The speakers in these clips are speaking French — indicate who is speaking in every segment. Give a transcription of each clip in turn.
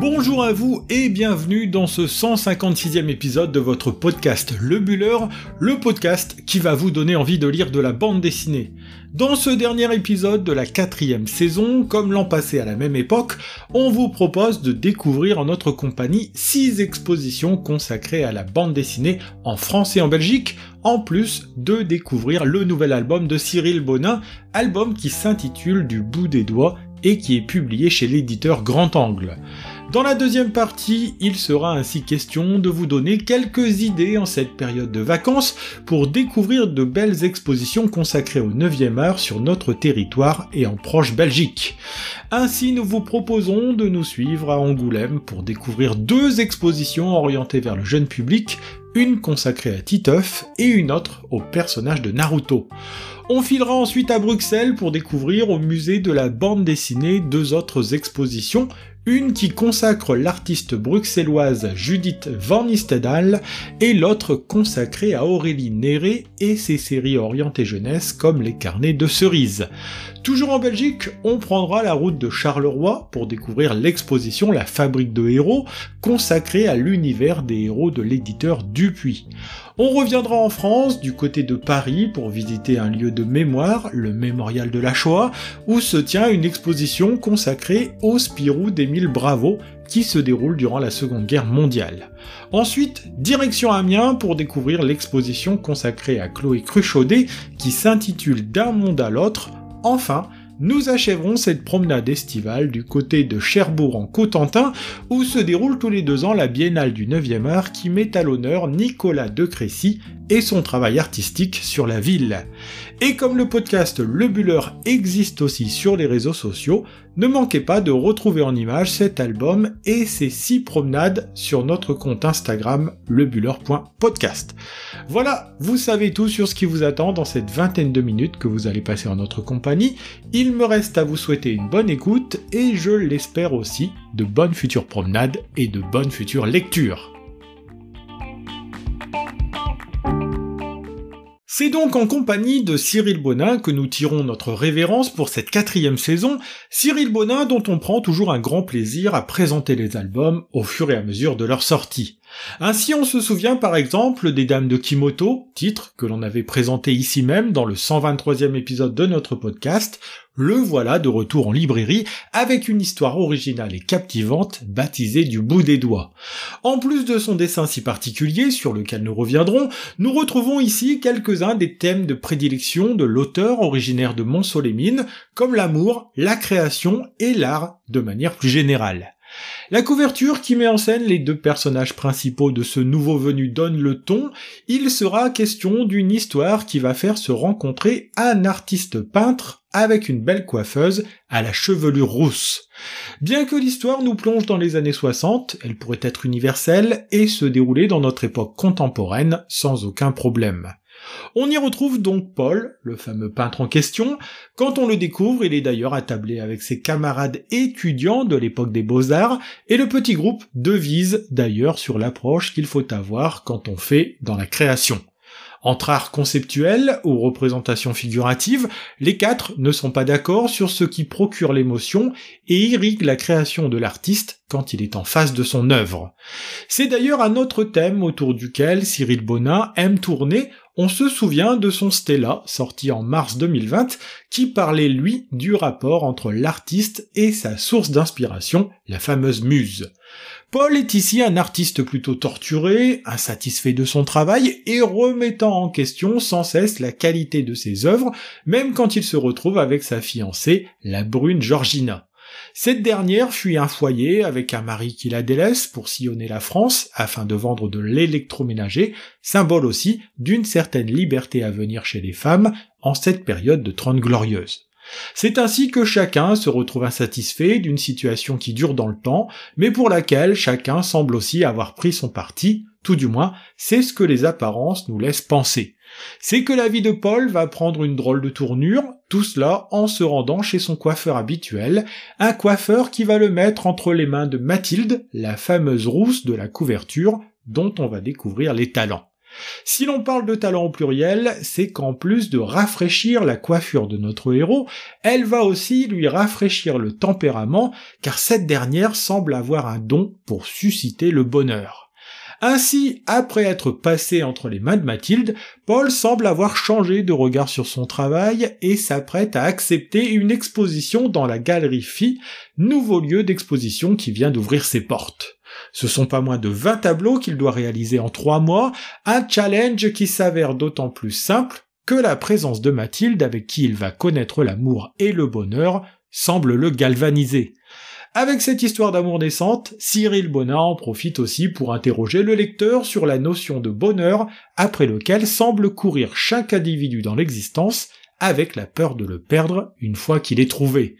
Speaker 1: Bonjour à vous et bienvenue dans ce 156e épisode de votre podcast Le Buller, le podcast qui va vous donner envie de lire de la bande dessinée. Dans ce dernier épisode de la quatrième saison, comme l'an passé à la même époque, on vous propose de découvrir en notre compagnie 6 expositions consacrées à la bande dessinée en France et en Belgique, en plus de découvrir le nouvel album de Cyril Bonin, album qui s'intitule Du bout des doigts et qui est publié chez l'éditeur Grand Angle. Dans la deuxième partie, il sera ainsi question de vous donner quelques idées en cette période de vacances pour découvrir de belles expositions consacrées au 9e art sur notre territoire et en proche Belgique. Ainsi, nous vous proposons de nous suivre à Angoulême pour découvrir deux expositions orientées vers le jeune public, une consacrée à Titeuf et une autre au personnage de Naruto. On filera ensuite à Bruxelles pour découvrir au musée de la bande dessinée deux autres expositions, une qui consacre l'artiste bruxelloise Judith Van Nistedal et l'autre consacrée à Aurélie Néré et ses séries orientées jeunesse comme les carnets de cerises. Toujours en Belgique, on prendra la route de Charleroi pour découvrir l'exposition La Fabrique de héros consacrée à l'univers des héros de l'éditeur Dupuis. On reviendra en France, du côté de Paris, pour visiter un lieu de mémoire, le Mémorial de la Shoah, où se tient une exposition consacrée au Spirou d'Émile Bravo, qui se déroule durant la Seconde Guerre mondiale. Ensuite, direction Amiens pour découvrir l'exposition consacrée à Chloé Cruchaudet, qui s'intitule D'un monde à l'autre. Enfin, nous achèverons cette promenade estivale du côté de Cherbourg en Cotentin, où se déroule tous les deux ans la Biennale du 9e art qui met à l'honneur Nicolas de Crécy et son travail artistique sur la ville. Et comme le podcast Le Buller existe aussi sur les réseaux sociaux, ne manquez pas de retrouver en image cet album et ses six promenades sur notre compte Instagram lebuller.podcast. Voilà, vous savez tout sur ce qui vous attend dans cette vingtaine de minutes que vous allez passer en notre compagnie. Il me reste à vous souhaiter une bonne écoute et je l'espère aussi de bonnes futures promenades et de bonnes futures lectures. C'est donc en compagnie de Cyril Bonin que nous tirons notre révérence pour cette quatrième saison, Cyril Bonin dont on prend toujours un grand plaisir à présenter les albums au fur et à mesure de leur sortie. Ainsi on se souvient par exemple des Dames de Kimoto, titre que l'on avait présenté ici même dans le 123e épisode de notre podcast, le voilà de retour en librairie avec une histoire originale et captivante baptisée du bout des doigts. En plus de son dessin si particulier sur lequel nous reviendrons, nous retrouvons ici quelques-uns des thèmes de prédilection de l'auteur originaire de Mont-Solémine, comme l'amour, la création et l'art de manière plus générale. La couverture qui met en scène les deux personnages principaux de ce nouveau venu donne le ton, il sera question d'une histoire qui va faire se rencontrer un artiste peintre avec une belle coiffeuse à la chevelure rousse. Bien que l'histoire nous plonge dans les années 60, elle pourrait être universelle et se dérouler dans notre époque contemporaine sans aucun problème. On y retrouve donc Paul, le fameux peintre en question. Quand on le découvre, il est d'ailleurs attablé avec ses camarades étudiants de l'époque des beaux-arts, et le petit groupe devise d'ailleurs sur l'approche qu'il faut avoir quand on fait dans la création. Entre art conceptuel ou représentation figurative, les quatre ne sont pas d'accord sur ce qui procure l'émotion et irrigue la création de l'artiste quand il est en face de son œuvre. C'est d'ailleurs un autre thème autour duquel Cyril Bonin aime tourner on se souvient de son Stella, sorti en mars 2020, qui parlait lui du rapport entre l'artiste et sa source d'inspiration, la fameuse muse. Paul est ici un artiste plutôt torturé, insatisfait de son travail et remettant en question sans cesse la qualité de ses œuvres, même quand il se retrouve avec sa fiancée, la brune Georgina. Cette dernière fuit un foyer avec un mari qui la délaisse pour sillonner la France afin de vendre de l'électroménager, symbole aussi d'une certaine liberté à venir chez les femmes en cette période de Trente Glorieuses. C'est ainsi que chacun se retrouve insatisfait d'une situation qui dure dans le temps, mais pour laquelle chacun semble aussi avoir pris son parti, tout du moins c'est ce que les apparences nous laissent penser c'est que la vie de Paul va prendre une drôle de tournure, tout cela en se rendant chez son coiffeur habituel, un coiffeur qui va le mettre entre les mains de Mathilde, la fameuse rousse de la couverture, dont on va découvrir les talents. Si l'on parle de talent au pluriel, c'est qu'en plus de rafraîchir la coiffure de notre héros, elle va aussi lui rafraîchir le tempérament, car cette dernière semble avoir un don pour susciter le bonheur. Ainsi, après être passé entre les mains de Mathilde, Paul semble avoir changé de regard sur son travail et s'apprête à accepter une exposition dans la galerie Phi, nouveau lieu d'exposition qui vient d'ouvrir ses portes. Ce sont pas moins de 20 tableaux qu'il doit réaliser en trois mois, un challenge qui s'avère d'autant plus simple que la présence de Mathilde avec qui il va connaître l'amour et le bonheur semble le galvaniser. Avec cette histoire d'amour naissante, Cyril Bonin en profite aussi pour interroger le lecteur sur la notion de bonheur après lequel semble courir chaque individu dans l'existence avec la peur de le perdre une fois qu'il est trouvé.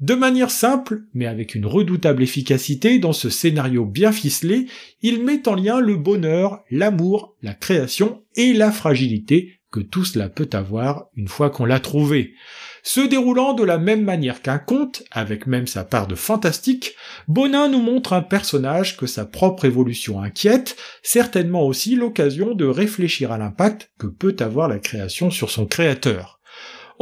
Speaker 1: De manière simple, mais avec une redoutable efficacité dans ce scénario bien ficelé, il met en lien le bonheur, l'amour, la création et la fragilité que tout cela peut avoir une fois qu'on l'a trouvé. Se déroulant de la même manière qu'un conte, avec même sa part de fantastique, Bonin nous montre un personnage que sa propre évolution inquiète, certainement aussi l'occasion de réfléchir à l'impact que peut avoir la création sur son créateur.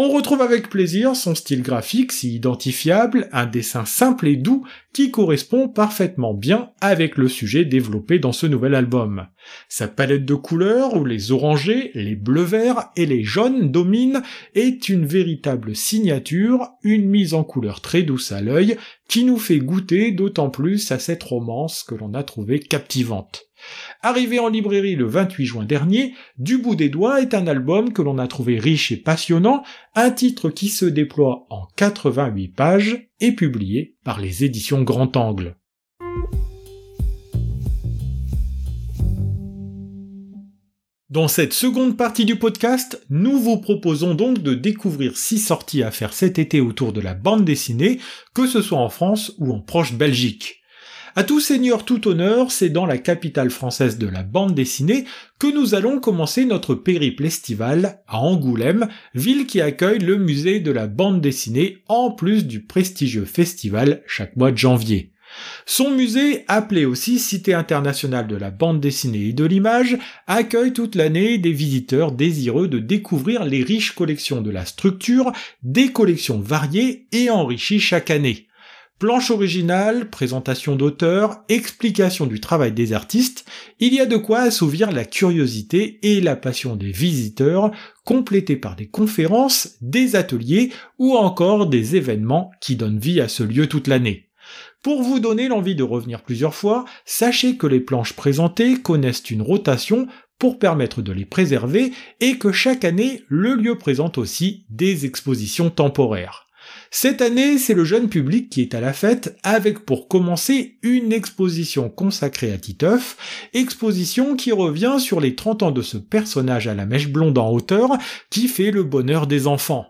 Speaker 1: On retrouve avec plaisir son style graphique si identifiable, un dessin simple et doux qui correspond parfaitement bien avec le sujet développé dans ce nouvel album. Sa palette de couleurs où les orangés, les bleus-verts et les jaunes dominent est une véritable signature, une mise en couleur très douce à l'œil qui nous fait goûter d'autant plus à cette romance que l'on a trouvée captivante. Arrivé en librairie le 28 juin dernier, Du bout des doigts est un album que l'on a trouvé riche et passionnant, un titre qui se déploie en 88 pages et publié par les éditions Grand Angle. Dans cette seconde partie du podcast, nous vous proposons donc de découvrir six sorties à faire cet été autour de la bande dessinée, que ce soit en France ou en proche Belgique. À tout seigneur, tout honneur, c'est dans la capitale française de la bande dessinée que nous allons commencer notre périple estival à Angoulême, ville qui accueille le musée de la bande dessinée en plus du prestigieux festival chaque mois de janvier. Son musée, appelé aussi Cité internationale de la bande dessinée et de l'image, accueille toute l'année des visiteurs désireux de découvrir les riches collections de la structure, des collections variées et enrichies chaque année. Planche originale, présentation d'auteur, explication du travail des artistes, il y a de quoi assouvir la curiosité et la passion des visiteurs, complétés par des conférences, des ateliers ou encore des événements qui donnent vie à ce lieu toute l'année. Pour vous donner l'envie de revenir plusieurs fois, sachez que les planches présentées connaissent une rotation pour permettre de les préserver et que chaque année, le lieu présente aussi des expositions temporaires. Cette année, c'est le jeune public qui est à la fête avec pour commencer une exposition consacrée à Titeuf, exposition qui revient sur les 30 ans de ce personnage à la mèche blonde en hauteur qui fait le bonheur des enfants.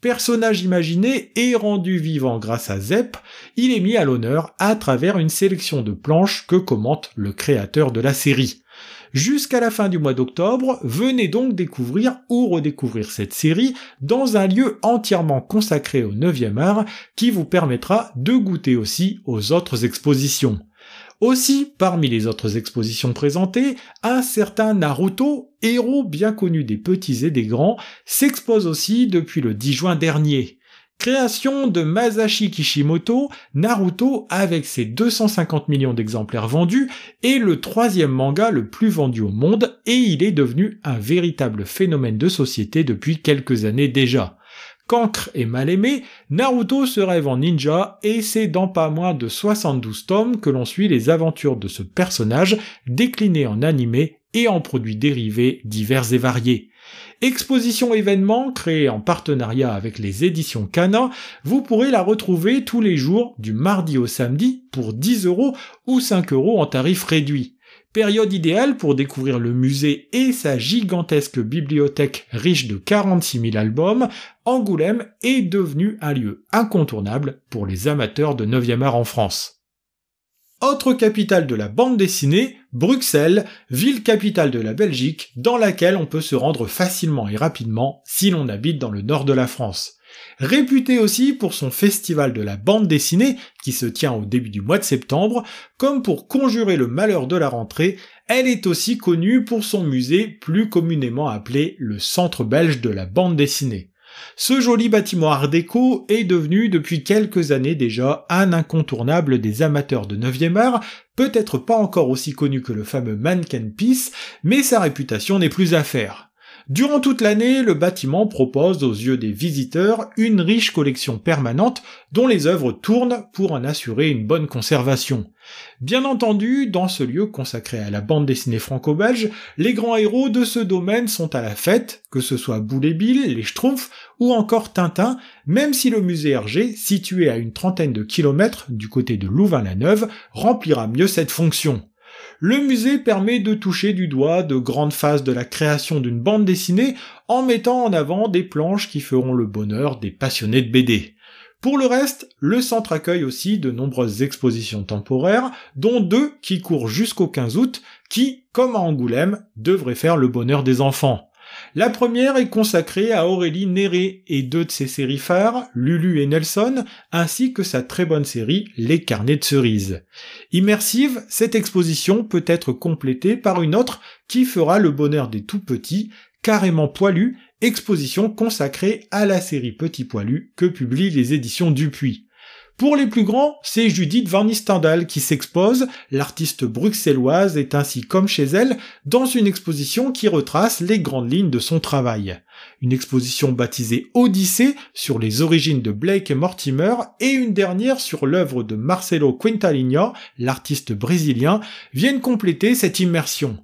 Speaker 1: Personnage imaginé et rendu vivant grâce à Zepp, il est mis à l'honneur à travers une sélection de planches que commente le créateur de la série. Jusqu'à la fin du mois d'octobre, venez donc découvrir ou redécouvrir cette série dans un lieu entièrement consacré au 9e art qui vous permettra de goûter aussi aux autres expositions. Aussi, parmi les autres expositions présentées, un certain Naruto, héros bien connu des petits et des grands, s'expose aussi depuis le 10 juin dernier. Création de Masashi Kishimoto, Naruto, avec ses 250 millions d'exemplaires vendus, est le troisième manga le plus vendu au monde et il est devenu un véritable phénomène de société depuis quelques années déjà. Cancre et mal aimé, Naruto se rêve en ninja et c'est dans pas moins de 72 tomes que l'on suit les aventures de ce personnage décliné en animé et en produits dérivés divers et variés. Exposition événement créée en partenariat avec les éditions Cana, vous pourrez la retrouver tous les jours du mardi au samedi pour 10 euros ou 5 euros en tarif réduit. Période idéale pour découvrir le musée et sa gigantesque bibliothèque riche de 46 000 albums, Angoulême est devenu un lieu incontournable pour les amateurs de 9e art en France. Autre capitale de la bande dessinée, Bruxelles, ville capitale de la Belgique, dans laquelle on peut se rendre facilement et rapidement si l'on habite dans le nord de la France. Réputée aussi pour son festival de la bande dessinée, qui se tient au début du mois de septembre, comme pour conjurer le malheur de la rentrée, elle est aussi connue pour son musée plus communément appelé le Centre belge de la bande dessinée. Ce joli bâtiment art déco est devenu depuis quelques années déjà un incontournable des amateurs de 9e art, peut-être pas encore aussi connu que le fameux Mannequin Peace, mais sa réputation n'est plus à faire. Durant toute l'année, le bâtiment propose aux yeux des visiteurs une riche collection permanente dont les œuvres tournent pour en assurer une bonne conservation. Bien entendu, dans ce lieu consacré à la bande dessinée franco-belge, les grands héros de ce domaine sont à la fête, que ce soit Boule Bill, les Schtroumpfs ou encore Tintin, même si le musée Hergé, situé à une trentaine de kilomètres du côté de Louvain-la-Neuve, remplira mieux cette fonction. Le musée permet de toucher du doigt de grandes phases de la création d'une bande dessinée en mettant en avant des planches qui feront le bonheur des passionnés de BD. Pour le reste, le centre accueille aussi de nombreuses expositions temporaires, dont deux qui courent jusqu'au 15 août, qui, comme à Angoulême, devraient faire le bonheur des enfants. La première est consacrée à Aurélie Néré et deux de ses séries phares, Lulu et Nelson, ainsi que sa très bonne série Les Carnets de cerises. Immersive, cette exposition peut être complétée par une autre qui fera le bonheur des tout petits, carrément poilus, exposition consacrée à la série Petit Poilu que publient les éditions Dupuis. Pour les plus grands, c'est Judith Van Nistendal qui s'expose, l'artiste bruxelloise est ainsi comme chez elle dans une exposition qui retrace les grandes lignes de son travail. Une exposition baptisée Odyssée sur les origines de Blake et Mortimer et une dernière sur l'œuvre de Marcelo Quintalinha, l'artiste brésilien, viennent compléter cette immersion.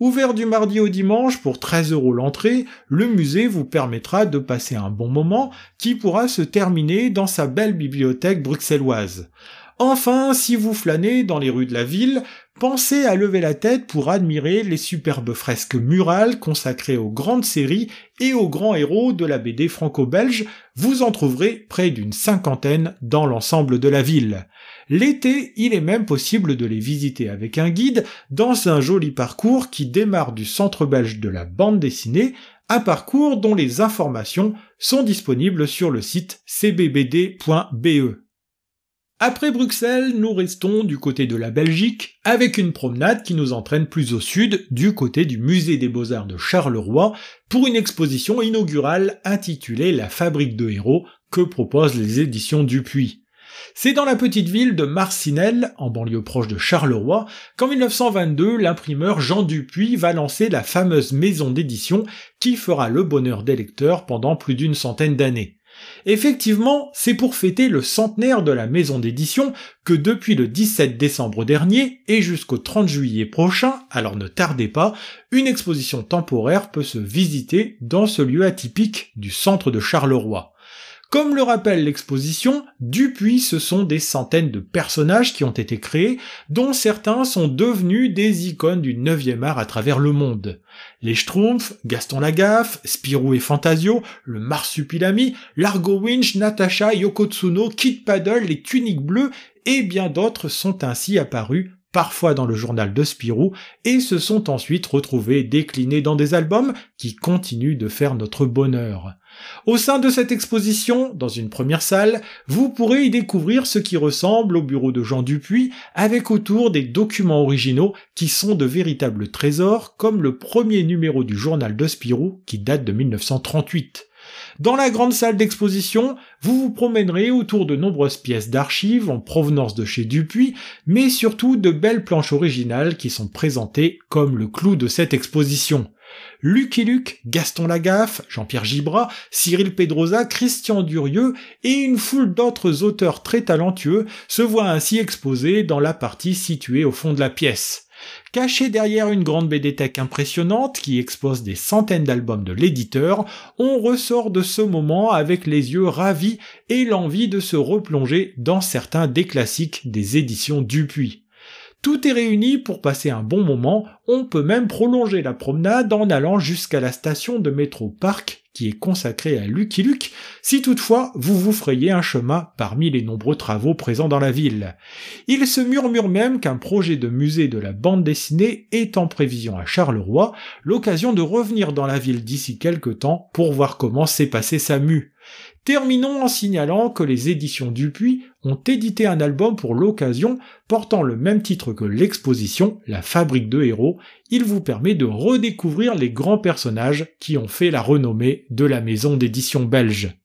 Speaker 1: Ouvert du mardi au dimanche pour 13 euros l'entrée, le musée vous permettra de passer un bon moment qui pourra se terminer dans sa belle bibliothèque bruxelloise. Enfin, si vous flânez dans les rues de la ville, pensez à lever la tête pour admirer les superbes fresques murales consacrées aux grandes séries et aux grands héros de la BD franco-belge, vous en trouverez près d'une cinquantaine dans l'ensemble de la ville. L'été, il est même possible de les visiter avec un guide dans un joli parcours qui démarre du centre belge de la bande dessinée, un parcours dont les informations sont disponibles sur le site cbbd.be. Après Bruxelles, nous restons du côté de la Belgique avec une promenade qui nous entraîne plus au sud, du côté du musée des beaux-arts de Charleroi, pour une exposition inaugurale intitulée La fabrique de héros que proposent les éditions Dupuis. C'est dans la petite ville de Marcinelle, en banlieue proche de Charleroi, qu'en 1922, l'imprimeur Jean Dupuis va lancer la fameuse maison d'édition qui fera le bonheur des lecteurs pendant plus d'une centaine d'années. Effectivement, c'est pour fêter le centenaire de la maison d'édition que depuis le 17 décembre dernier et jusqu'au 30 juillet prochain, alors ne tardez pas, une exposition temporaire peut se visiter dans ce lieu atypique du centre de Charleroi. Comme le rappelle l'exposition, Dupuis ce sont des centaines de personnages qui ont été créés, dont certains sont devenus des icônes du 9e art à travers le monde. Les Schtroumpfs, Gaston Lagaffe, Spirou et Fantasio, le Marsupilami, Largo Winch, Natasha, Yokotsuno, Kid Paddle, les Tuniques Bleues et bien d'autres sont ainsi apparus parfois dans le journal de Spirou, et se sont ensuite retrouvés déclinés dans des albums qui continuent de faire notre bonheur. Au sein de cette exposition, dans une première salle, vous pourrez y découvrir ce qui ressemble au bureau de Jean Dupuis, avec autour des documents originaux qui sont de véritables trésors, comme le premier numéro du journal de Spirou qui date de 1938. Dans la grande salle d'exposition, vous vous promènerez autour de nombreuses pièces d'archives en provenance de chez Dupuis, mais surtout de belles planches originales qui sont présentées comme le clou de cette exposition. Lucky Luke, Gaston Lagaffe, Jean-Pierre Gibras, Cyril Pedrosa, Christian Durieux et une foule d'autres auteurs très talentueux se voient ainsi exposés dans la partie située au fond de la pièce. Caché derrière une grande BD impressionnante qui expose des centaines d'albums de l'éditeur, on ressort de ce moment avec les yeux ravis et l'envie de se replonger dans certains des classiques des éditions Dupuis. Tout est réuni pour passer un bon moment, on peut même prolonger la promenade en allant jusqu'à la station de métro Parc qui est consacrée à Lucky Luke, si toutefois vous vous frayez un chemin parmi les nombreux travaux présents dans la ville. Il se murmure même qu'un projet de musée de la bande dessinée est en prévision à Charleroi, l'occasion de revenir dans la ville d'ici quelque temps pour voir comment s'est passé sa mue. Terminons en signalant que les éditions Dupuis ont édité un album pour l'occasion portant le même titre que l'exposition La Fabrique de héros. Il vous permet de redécouvrir les grands personnages qui ont fait la renommée de la maison d'édition belge.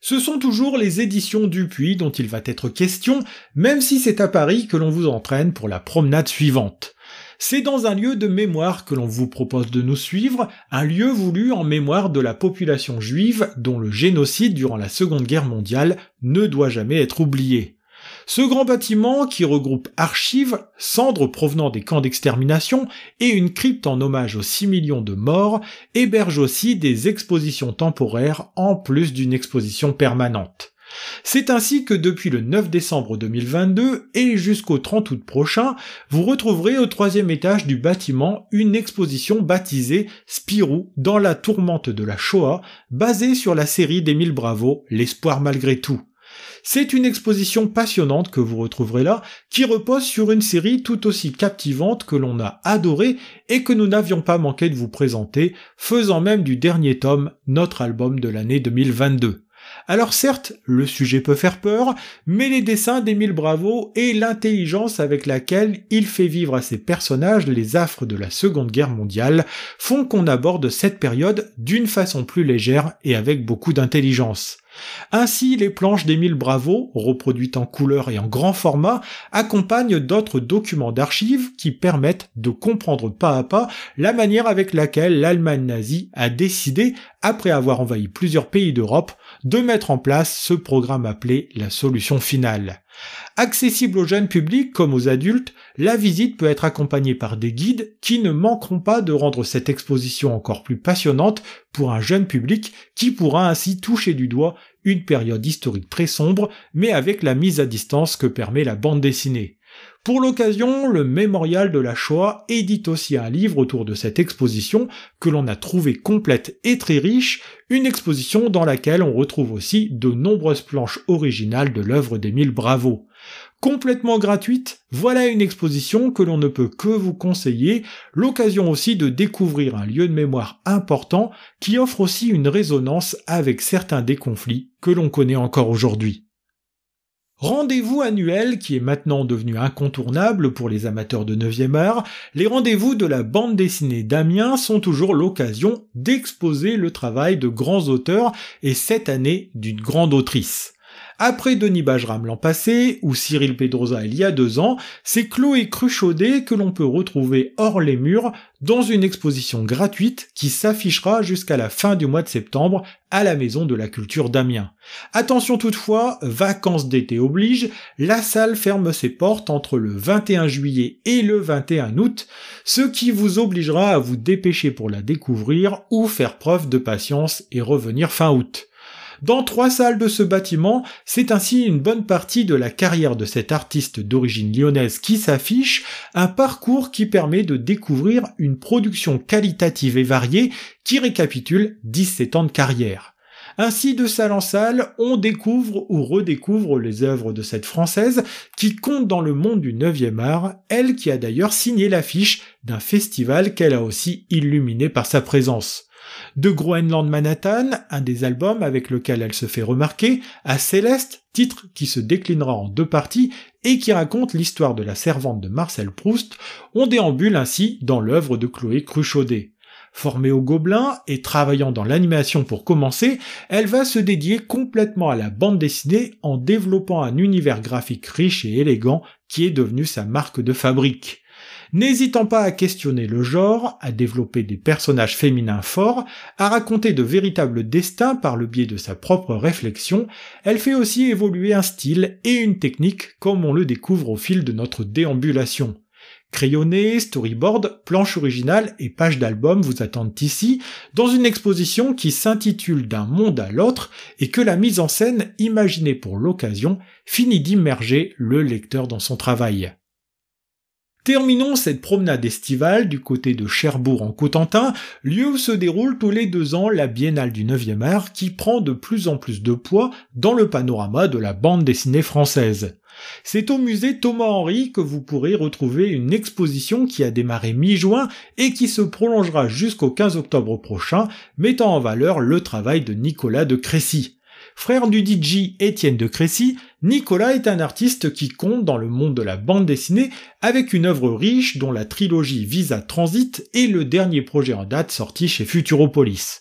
Speaker 1: Ce sont toujours les éditions Dupuis dont il va être question, même si c'est à Paris que l'on vous entraîne pour la promenade suivante. C'est dans un lieu de mémoire que l'on vous propose de nous suivre, un lieu voulu en mémoire de la population juive dont le génocide durant la Seconde Guerre mondiale ne doit jamais être oublié. Ce grand bâtiment, qui regroupe archives, cendres provenant des camps d'extermination et une crypte en hommage aux 6 millions de morts, héberge aussi des expositions temporaires en plus d'une exposition permanente. C'est ainsi que depuis le 9 décembre 2022 et jusqu'au 30 août prochain, vous retrouverez au troisième étage du bâtiment une exposition baptisée Spirou dans la tourmente de la Shoah, basée sur la série d'Émile Bravo, L'espoir malgré tout. C'est une exposition passionnante que vous retrouverez là, qui repose sur une série tout aussi captivante que l'on a adorée et que nous n'avions pas manqué de vous présenter, faisant même du dernier tome notre album de l'année 2022. Alors certes, le sujet peut faire peur, mais les dessins d'Émile Bravo et l'intelligence avec laquelle il fait vivre à ses personnages les affres de la Seconde Guerre mondiale font qu'on aborde cette période d'une façon plus légère et avec beaucoup d'intelligence. Ainsi, les planches d'Émile Bravo, reproduites en couleur et en grand format, accompagnent d'autres documents d'archives qui permettent de comprendre pas à pas la manière avec laquelle l'Allemagne nazie a décidé, après avoir envahi plusieurs pays d'Europe, de mettre en place ce programme appelé la solution finale. Accessible aux jeunes publics comme aux adultes, la visite peut être accompagnée par des guides qui ne manqueront pas de rendre cette exposition encore plus passionnante pour un jeune public qui pourra ainsi toucher du doigt une période historique très sombre, mais avec la mise à distance que permet la bande dessinée. Pour l'occasion, le Mémorial de la Shoah édite aussi un livre autour de cette exposition que l'on a trouvé complète et très riche, une exposition dans laquelle on retrouve aussi de nombreuses planches originales de l'œuvre d'Émile Bravo. Complètement gratuite, voilà une exposition que l'on ne peut que vous conseiller, l'occasion aussi de découvrir un lieu de mémoire important qui offre aussi une résonance avec certains des conflits que l'on connaît encore aujourd'hui. Rendez-vous annuel qui est maintenant devenu incontournable pour les amateurs de 9e art, les rendez-vous de la bande dessinée d'Amiens sont toujours l'occasion d'exposer le travail de grands auteurs et cette année d'une grande autrice. Après Denis Bajram l'an passé, ou Cyril Pedrosa il y a deux ans, c'est Chloé Cruchaudet que l'on peut retrouver hors les murs dans une exposition gratuite qui s'affichera jusqu'à la fin du mois de septembre à la Maison de la Culture d'Amiens. Attention toutefois, vacances d'été oblige, la salle ferme ses portes entre le 21 juillet et le 21 août, ce qui vous obligera à vous dépêcher pour la découvrir ou faire preuve de patience et revenir fin août. Dans trois salles de ce bâtiment, c'est ainsi une bonne partie de la carrière de cet artiste d'origine lyonnaise qui s'affiche, un parcours qui permet de découvrir une production qualitative et variée qui récapitule 17 ans de carrière. Ainsi, de salle en salle, on découvre ou redécouvre les œuvres de cette Française qui compte dans le monde du 9e art, elle qui a d'ailleurs signé l'affiche d'un festival qu'elle a aussi illuminé par sa présence de Groenland Manhattan, un des albums avec lequel elle se fait remarquer, à Céleste, titre qui se déclinera en deux parties et qui raconte l'histoire de la servante de Marcel Proust, on déambule ainsi dans l'œuvre de Chloé Cruchaudet. Formée au Gobelin et travaillant dans l'animation pour commencer, elle va se dédier complètement à la bande dessinée en développant un univers graphique riche et élégant qui est devenu sa marque de fabrique. N'hésitant pas à questionner le genre, à développer des personnages féminins forts, à raconter de véritables destins par le biais de sa propre réflexion, elle fait aussi évoluer un style et une technique comme on le découvre au fil de notre déambulation. Crayonné, storyboard, planche originale et page d'album vous attendent ici, dans une exposition qui s'intitule D'un monde à l'autre et que la mise en scène imaginée pour l'occasion finit d'immerger le lecteur dans son travail. Terminons cette promenade estivale du côté de Cherbourg en Cotentin, lieu où se déroule tous les deux ans la Biennale du 9e art qui prend de plus en plus de poids dans le panorama de la bande dessinée française. C'est au musée Thomas Henry que vous pourrez retrouver une exposition qui a démarré mi-juin et qui se prolongera jusqu'au 15 octobre prochain, mettant en valeur le travail de Nicolas de Crécy. Frère du DJ Étienne de Crécy, Nicolas est un artiste qui compte dans le monde de la bande dessinée avec une œuvre riche dont la trilogie Visa Transit est le dernier projet en date sorti chez Futuropolis.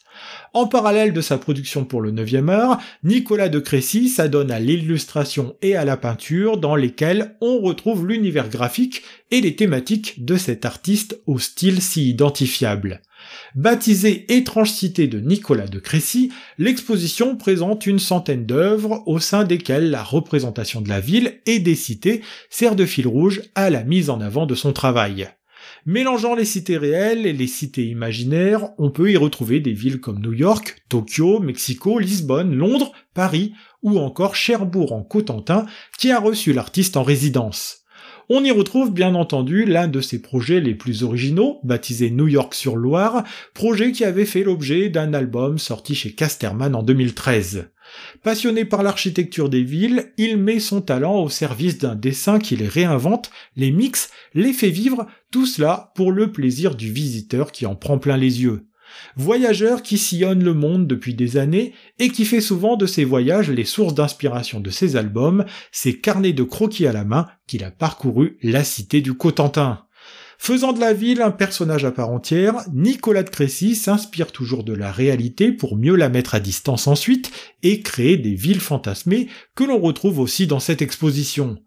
Speaker 1: En parallèle de sa production pour le 9e art, Nicolas de Crécy s'adonne à l'illustration et à la peinture dans lesquelles on retrouve l'univers graphique et les thématiques de cet artiste au style si identifiable. Baptisée Étrange Cité de Nicolas de Crécy, l'exposition présente une centaine d'œuvres au sein desquelles la représentation de la ville et des cités sert de fil rouge à la mise en avant de son travail. Mélangeant les cités réelles et les cités imaginaires, on peut y retrouver des villes comme New York, Tokyo, Mexico, Lisbonne, Londres, Paris ou encore Cherbourg en Cotentin qui a reçu l'artiste en résidence. On y retrouve bien entendu l'un de ses projets les plus originaux, baptisé New York sur Loire, projet qui avait fait l'objet d'un album sorti chez Casterman en 2013. Passionné par l'architecture des villes, il met son talent au service d'un dessin qui les réinvente, les mixe, les fait vivre, tout cela pour le plaisir du visiteur qui en prend plein les yeux. Voyageur qui sillonne le monde depuis des années et qui fait souvent de ses voyages les sources d'inspiration de ses albums, ses carnets de croquis à la main qu'il a parcouru la cité du Cotentin. Faisant de la ville un personnage à part entière, Nicolas de Crécy s'inspire toujours de la réalité pour mieux la mettre à distance ensuite et créer des villes fantasmées que l'on retrouve aussi dans cette exposition.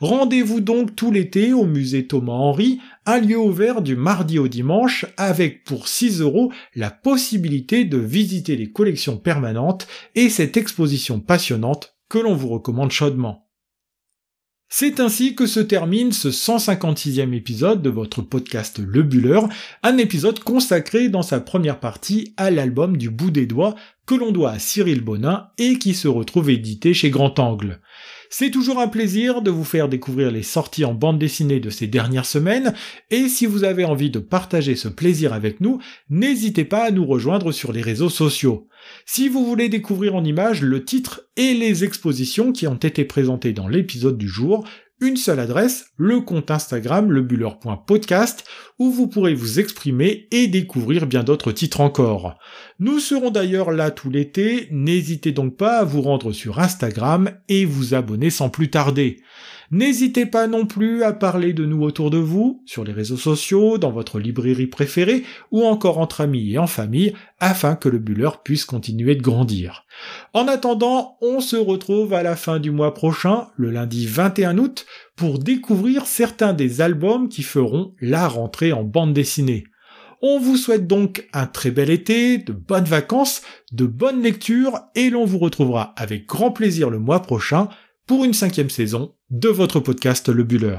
Speaker 1: Rendez-vous donc tout l'été au musée Thomas Henry, un lieu ouvert du mardi au dimanche avec pour 6 euros la possibilité de visiter les collections permanentes et cette exposition passionnante que l'on vous recommande chaudement. C'est ainsi que se termine ce 156e épisode de votre podcast Le Buller, un épisode consacré dans sa première partie à l'album du bout des doigts que l'on doit à Cyril Bonin et qui se retrouve édité chez Grand Angle. C'est toujours un plaisir de vous faire découvrir les sorties en bande dessinée de ces dernières semaines, et si vous avez envie de partager ce plaisir avec nous, n'hésitez pas à nous rejoindre sur les réseaux sociaux. Si vous voulez découvrir en images le titre et les expositions qui ont été présentées dans l'épisode du jour, une seule adresse, le compte Instagram lebuller.podcast, où vous pourrez vous exprimer et découvrir bien d'autres titres encore. Nous serons d'ailleurs là tout l'été, n'hésitez donc pas à vous rendre sur Instagram et vous abonner sans plus tarder. N'hésitez pas non plus à parler de nous autour de vous, sur les réseaux sociaux, dans votre librairie préférée, ou encore entre amis et en famille, afin que le Buller puisse continuer de grandir. En attendant, on se retrouve à la fin du mois prochain, le lundi 21 août, pour découvrir certains des albums qui feront la rentrée en bande dessinée. On vous souhaite donc un très bel été, de bonnes vacances, de bonnes lectures, et l'on vous retrouvera avec grand plaisir le mois prochain pour une cinquième saison de votre podcast Le Buller.